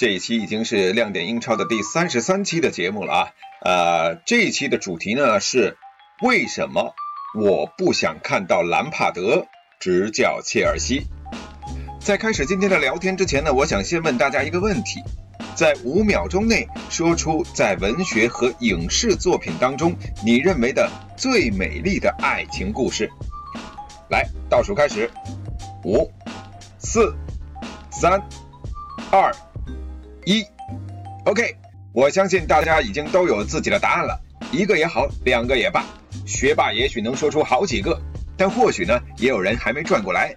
这一期已经是亮点英超的第三十三期的节目了啊。呃，这一期的主题呢是为什么我不想看到兰帕德执教切尔西。在开始今天的聊天之前呢，我想先问大家一个问题，在五秒钟内说出在文学和影视作品当中你认为的最美丽的爱情故事。来，倒数开始，五、四、三、二。一，OK，我相信大家已经都有自己的答案了，一个也好，两个也罢，学霸也许能说出好几个，但或许呢，也有人还没转过来。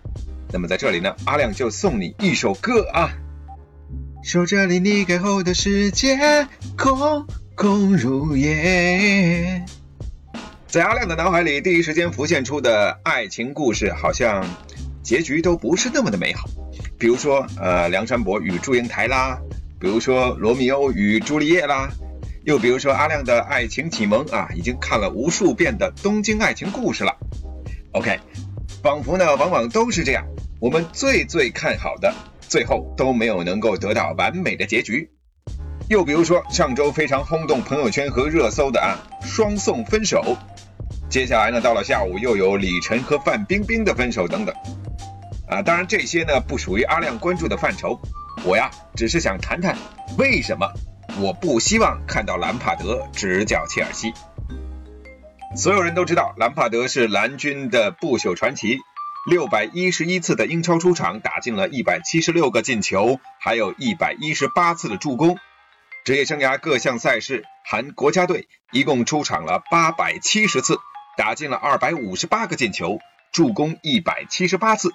那么在这里呢，阿亮就送你一首歌啊，守着离你开后的世界，空空如也。在阿亮的脑海里，第一时间浮现出的爱情故事，好像结局都不是那么的美好，比如说，呃，梁山伯与祝英台啦。比如说《罗密欧与朱丽叶》啦，又比如说阿亮的爱情启蒙啊，已经看了无数遍的《东京爱情故事》了。OK，仿佛呢，往往都是这样，我们最最看好的，最后都没有能够得到完美的结局。又比如说上周非常轰动朋友圈和热搜的啊，双宋分手，接下来呢，到了下午又有李晨和范冰冰的分手等等。啊，当然这些呢，不属于阿亮关注的范畴。我呀，只是想谈谈为什么我不希望看到兰帕德执教切尔西。所有人都知道，兰帕德是蓝军的不朽传奇，六百一十一次的英超出场，打进了一百七十六个进球，还有一百一十八次的助攻。职业生涯各项赛事含国家队，一共出场了八百七十次，打进了二百五十八个进球，助攻一百七十八次。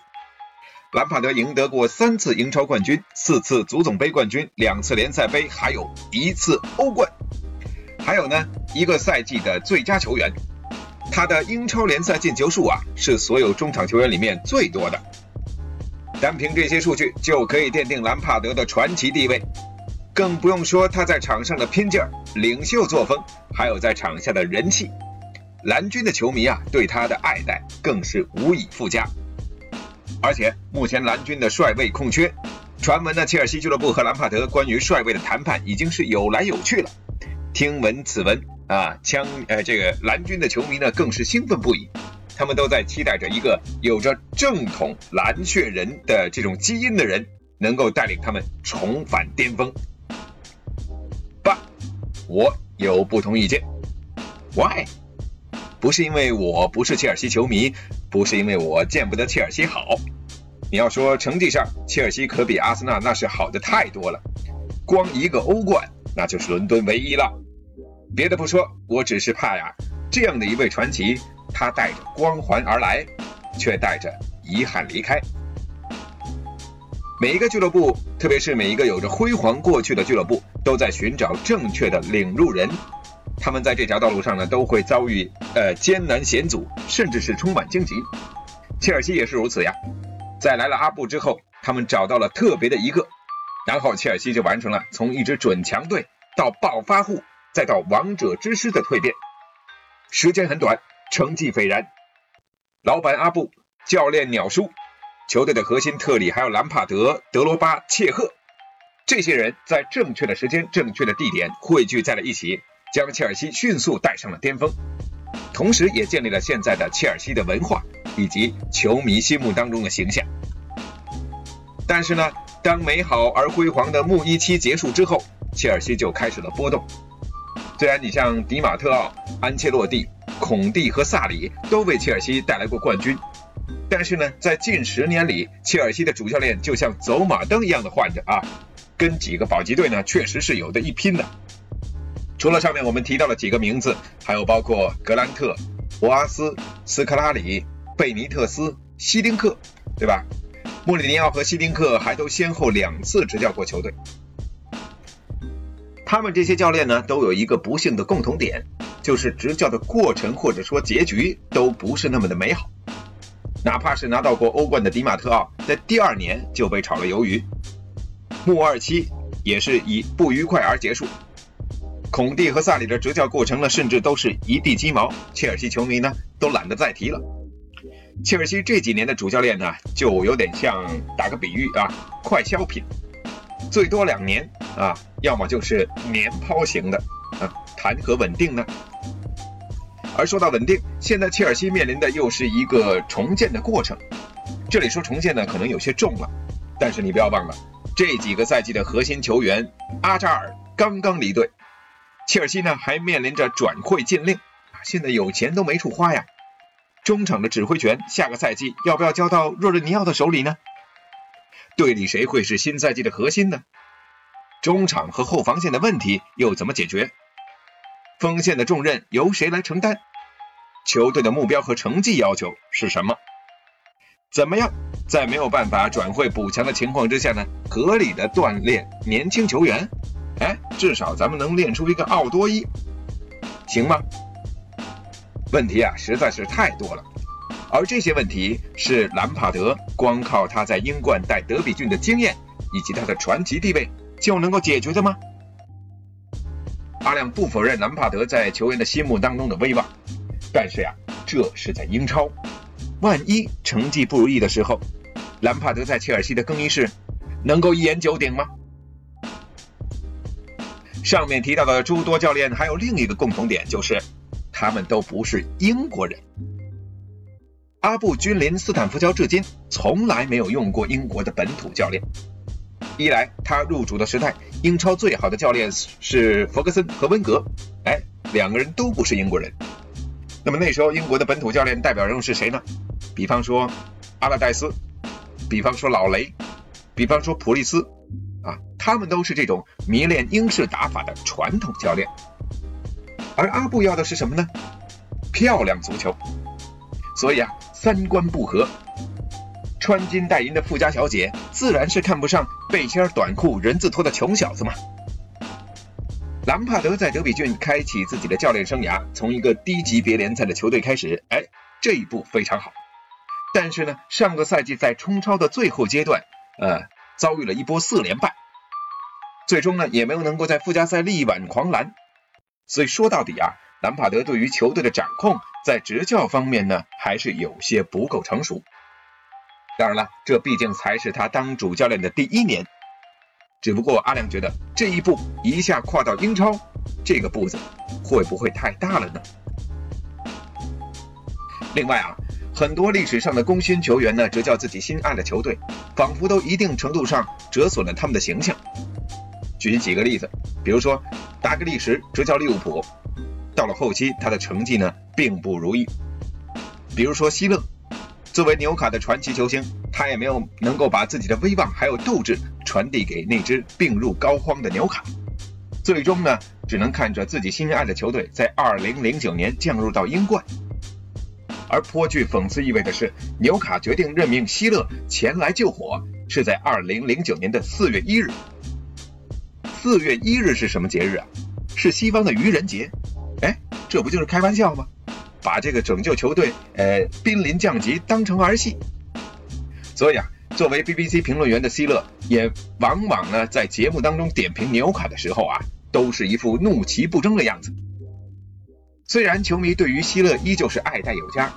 兰帕德赢得过三次英超冠军、四次足总杯冠军、两次联赛杯，还有一次欧冠。还有呢，一个赛季的最佳球员。他的英超联赛进球数啊，是所有中场球员里面最多的。单凭这些数据就可以奠定兰帕德的传奇地位，更不用说他在场上的拼劲儿、领袖作风，还有在场下的人气。蓝军的球迷啊，对他的爱戴更是无以复加。而且目前蓝军的帅位空缺，传闻呢，切尔西俱乐部和兰帕德关于帅位的谈判已经是有来有去了。听闻此文啊，枪呃，这个蓝军的球迷呢更是兴奋不已，他们都在期待着一个有着正统蓝血人的这种基因的人能够带领他们重返巅峰。爸，我有不同意见。Why？不是因为我不是切尔西球迷，不是因为我见不得切尔西好。你要说成绩上，切尔西可比阿森纳那是好的太多了。光一个欧冠，那就是伦敦唯一了。别的不说，我只是怕呀，这样的一位传奇，他带着光环而来，却带着遗憾离开。每一个俱乐部，特别是每一个有着辉煌过去的俱乐部，都在寻找正确的领路人。他们在这条道路上呢，都会遭遇呃艰难险阻，甚至是充满荆棘。切尔西也是如此呀。在来了阿布之后，他们找到了特别的一个，然后切尔西就完成了从一支准强队到暴发户，再到王者之师的蜕变。时间很短，成绩斐然。老板阿布，教练鸟叔，球队的核心特里，还有兰帕德、德罗巴、切赫，这些人在正确的时间、正确的地点汇聚在了一起。将切尔西迅速带上了巅峰，同时也建立了现在的切尔西的文化以及球迷心目当中的形象。但是呢，当美好而辉煌的穆一期结束之后，切尔西就开始了波动。虽然你像迪马特奥、安切洛蒂、孔蒂和萨里都为切尔西带来过冠军，但是呢，在近十年里，切尔西的主教练就像走马灯一样的换着啊，跟几个保级队呢，确实是有的一拼的。除了上面我们提到的几个名字，还有包括格兰特、博阿斯、斯科拉里、贝尼特斯、希丁克，对吧？穆里尼奥和希丁克还都先后两次执教过球队。他们这些教练呢，都有一个不幸的共同点，就是执教的过程或者说结局都不是那么的美好。哪怕是拿到过欧冠的迪马特奥，在第二年就被炒了鱿鱼。穆尔期也是以不愉快而结束。孔蒂和萨里的执教过程呢，甚至都是一地鸡毛。切尔西球迷呢，都懒得再提了。切尔西这几年的主教练呢，就有点像打个比喻啊，快消品，最多两年啊，要么就是年抛型的啊，谈何稳定呢？而说到稳定，现在切尔西面临的又是一个重建的过程。这里说重建呢，可能有些重了，但是你不要忘了，这几个赛季的核心球员阿扎尔刚刚离队，切尔西呢还面临着转会禁令，现在有钱都没处花呀。中场的指挥权，下个赛季要不要交到若日尼奥的手里呢？队里谁会是新赛季的核心呢？中场和后防线的问题又怎么解决？锋线的重任由谁来承担？球队的目标和成绩要求是什么？怎么样在没有办法转会补强的情况之下呢？合理的锻炼年轻球员？哎，至少咱们能练出一个奥多伊，行吗？问题啊实在是太多了，而这些问题是兰帕德光靠他在英冠带德比郡的经验以及他的传奇地位就能够解决的吗？阿亮不否认兰帕德在球员的心目当中的威望，但是呀，这是在英超，万一成绩不如意的时候，兰帕德在切尔西的更衣室能够一言九鼎吗？上面提到的诸多教练还有另一个共同点，就是他们都不是英国人。阿布君临斯坦福桥至今从来没有用过英国的本土教练。一来，他入主的时代，英超最好的教练是弗格森和温格，哎，两个人都不是英国人。那么那时候英国的本土教练代表人物是谁呢？比方说阿拉戴斯，比方说老雷，比方说普利斯，他们都是这种迷恋英式打法的传统教练。而阿布要的是什么呢？漂亮足球。所以啊，三观不合。穿金戴银的富家小姐，自然是看不上背心短裤、人字拖的穷小子嘛。兰帕德在德比郡开启自己的教练生涯，从一个低级别联赛的球队开始，哎，这一步非常好。但是呢，上个赛季在冲超的最后阶段，呃，遭遇了一波四连败，最终呢，也没有能够在附加赛力挽狂澜。所以说到底啊，兰帕德对于球队的掌控，在执教方面呢，还是有些不够成熟。当然了，这毕竟才是他当主教练的第一年。只不过阿良觉得这一步一下跨到英超，这个步子会不会太大了呢？另外啊，很多历史上的功勋球员呢，执教自己心爱的球队，仿佛都一定程度上折损了他们的形象。举几个例子，比如说达格利什执教利物浦，到了后期他的成绩呢并不如意。比如说希勒。作为纽卡的传奇球星，他也没有能够把自己的威望还有斗志传递给那支病入膏肓的纽卡，最终呢，只能看着自己心爱的球队在2009年降入到英冠。而颇具讽刺意味的是，纽卡决定任命希勒前来救火，是在2009年的4月1日。四月一日是什么节日啊？是西方的愚人节。哎，这不就是开玩笑吗？把这个拯救球队，呃，濒临降级当成儿戏，所以啊，作为 BBC 评论员的希勒，也往往呢在节目当中点评纽卡的时候啊，都是一副怒其不争的样子。虽然球迷对于希勒依旧是爱戴有加，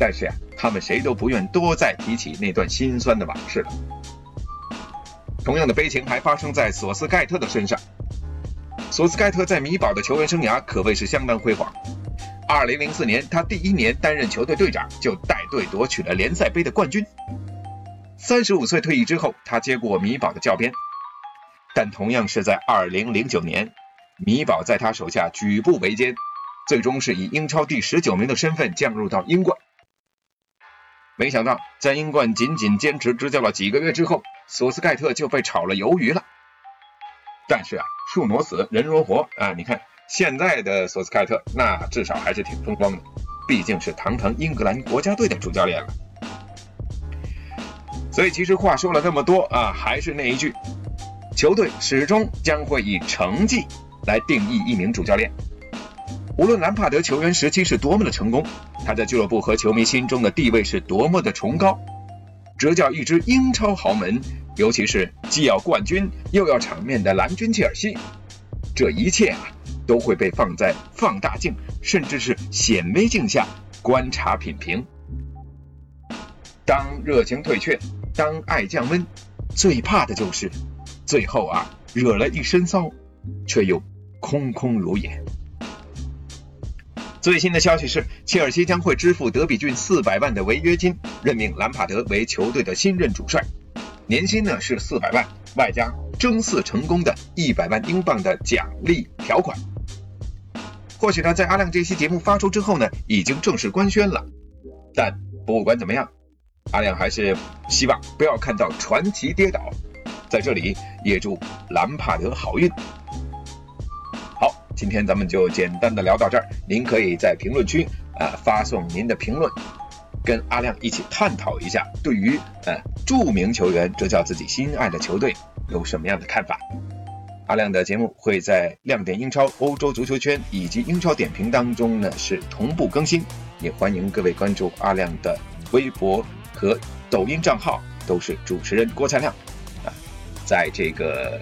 但是呀，他们谁都不愿多再提起那段心酸的往事了。同样的悲情还发生在索斯盖特的身上。索斯盖特在米堡的球员生涯可谓是相当辉煌。二零零四年，他第一年担任球队队长，就带队夺取了联赛杯的冠军。三十五岁退役之后，他接过米堡的教鞭，但同样是在二零零九年，米堡在他手下举步维艰，最终是以英超第十九名的身份降入到英冠。没想到，在英冠仅仅坚持执教了几个月之后，索斯盖特就被炒了鱿鱼了。但是啊，树挪死，人挪活啊，你看。现在的索斯盖特那至少还是挺风光的，毕竟是堂堂英格兰国家队的主教练了。所以其实话说了这么多啊，还是那一句，球队始终将会以成绩来定义一名主教练。无论兰帕德球员时期是多么的成功，他在俱乐部和球迷心中的地位是多么的崇高，执教一支英超豪门，尤其是既要冠军又要场面的蓝军切尔西，这一切啊都会被放在放大镜甚至是显微镜下观察品评。当热情退却，当爱降温，最怕的就是最后啊惹了一身骚，却又空空如也。最新的消息是，切尔西将会支付德比郡四百万的违约金，任命兰帕德为球队的新任主帅，年薪呢是四百万，外加争四成功的一百万英镑的奖励条款。或许呢，在阿亮这期节目发出之后呢，已经正式官宣了。但不管怎么样，阿亮还是希望不要看到传奇跌倒。在这里也祝兰帕德好运。今天咱们就简单的聊到这儿，您可以在评论区啊发送您的评论，跟阿亮一起探讨一下，对于呃著名球员执教自己心爱的球队有什么样的看法。阿亮的节目会在亮点英超、欧洲足球圈以及英超点评当中呢是同步更新，也欢迎各位关注阿亮的微博和抖音账号，都是主持人郭才亮啊，在这个。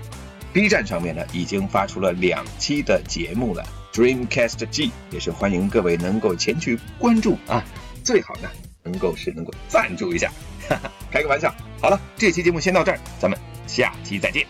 B 站上面呢，已经发出了两期的节目了，Dreamcast G 也是欢迎各位能够前去关注啊，最好呢能够是能够赞助一下，哈哈，开个玩笑。好了，这期节目先到这儿，咱们下期再见。